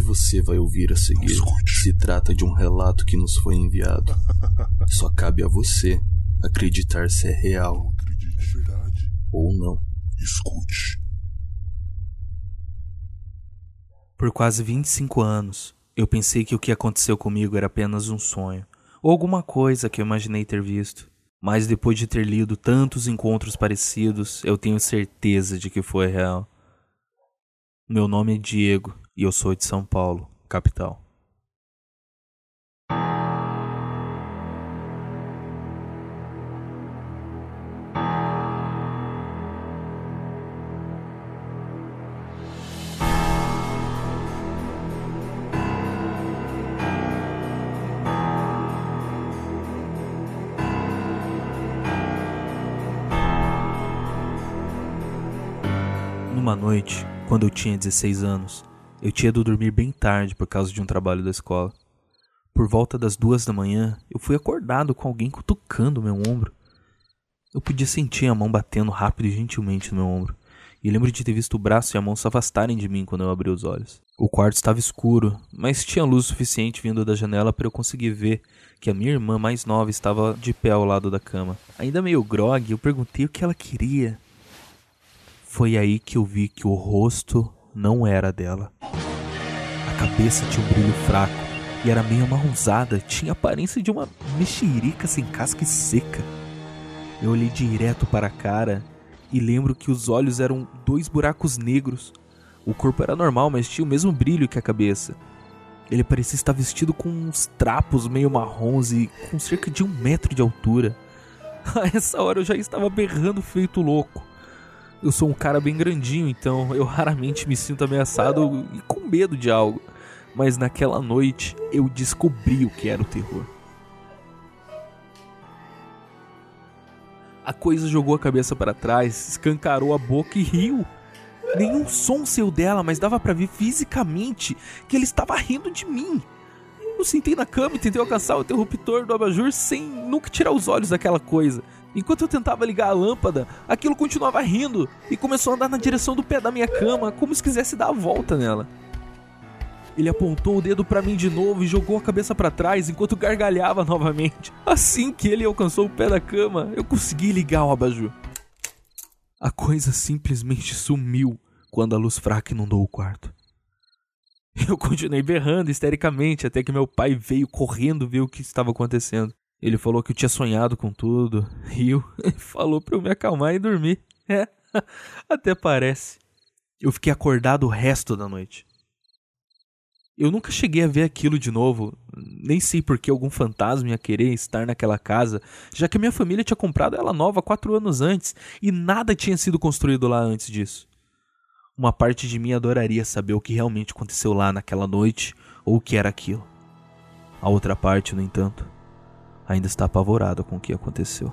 você vai ouvir a seguir se trata de um relato que nos foi enviado. Só cabe a você acreditar se é real ou não. Escute. Por quase 25 anos, eu pensei que o que aconteceu comigo era apenas um sonho, ou alguma coisa que eu imaginei ter visto. Mas depois de ter lido tantos encontros parecidos, eu tenho certeza de que foi real. Meu nome é Diego e eu sou de São Paulo, capital. Numa noite, quando eu tinha 16 anos, eu tinha ido dormir bem tarde por causa de um trabalho da escola. Por volta das duas da manhã, eu fui acordado com alguém cutucando meu ombro. Eu podia sentir a mão batendo rápido e gentilmente no meu ombro, e lembro de ter visto o braço e a mão se afastarem de mim quando eu abri os olhos. O quarto estava escuro, mas tinha luz suficiente vindo da janela para eu conseguir ver que a minha irmã mais nova estava de pé ao lado da cama. Ainda meio grogue, eu perguntei o que ela queria. Foi aí que eu vi que o rosto não era dela. Cabeça tinha um brilho fraco e era meio amarronzada, tinha a aparência de uma mexerica sem casca e seca. Eu olhei direto para a cara e lembro que os olhos eram dois buracos negros. O corpo era normal, mas tinha o mesmo brilho que a cabeça. Ele parecia estar vestido com uns trapos meio marrons e com cerca de um metro de altura. A essa hora eu já estava berrando feito louco. Eu sou um cara bem grandinho, então eu raramente me sinto ameaçado e com medo de algo. Mas naquela noite eu descobri o que era o terror. A coisa jogou a cabeça para trás, escancarou a boca e riu. Nenhum som saiu dela, mas dava para ver fisicamente que ele estava rindo de mim. Eu sentei na cama e tentei alcançar o interruptor do abajur sem nunca tirar os olhos daquela coisa. Enquanto eu tentava ligar a lâmpada, aquilo continuava rindo e começou a andar na direção do pé da minha cama, como se quisesse dar a volta nela. Ele apontou o dedo para mim de novo e jogou a cabeça para trás enquanto gargalhava novamente. Assim que ele alcançou o pé da cama, eu consegui ligar o abajur. A coisa simplesmente sumiu quando a luz fraca inundou o quarto. Eu continuei berrando histericamente até que meu pai veio correndo ver o que estava acontecendo. Ele falou que eu tinha sonhado com tudo, riu e falou para eu me acalmar e dormir. É, até parece. Eu fiquei acordado o resto da noite. Eu nunca cheguei a ver aquilo de novo, nem sei por que algum fantasma ia querer estar naquela casa, já que a minha família tinha comprado ela nova quatro anos antes e nada tinha sido construído lá antes disso. Uma parte de mim adoraria saber o que realmente aconteceu lá naquela noite ou o que era aquilo. A outra parte, no entanto, ainda está apavorada com o que aconteceu.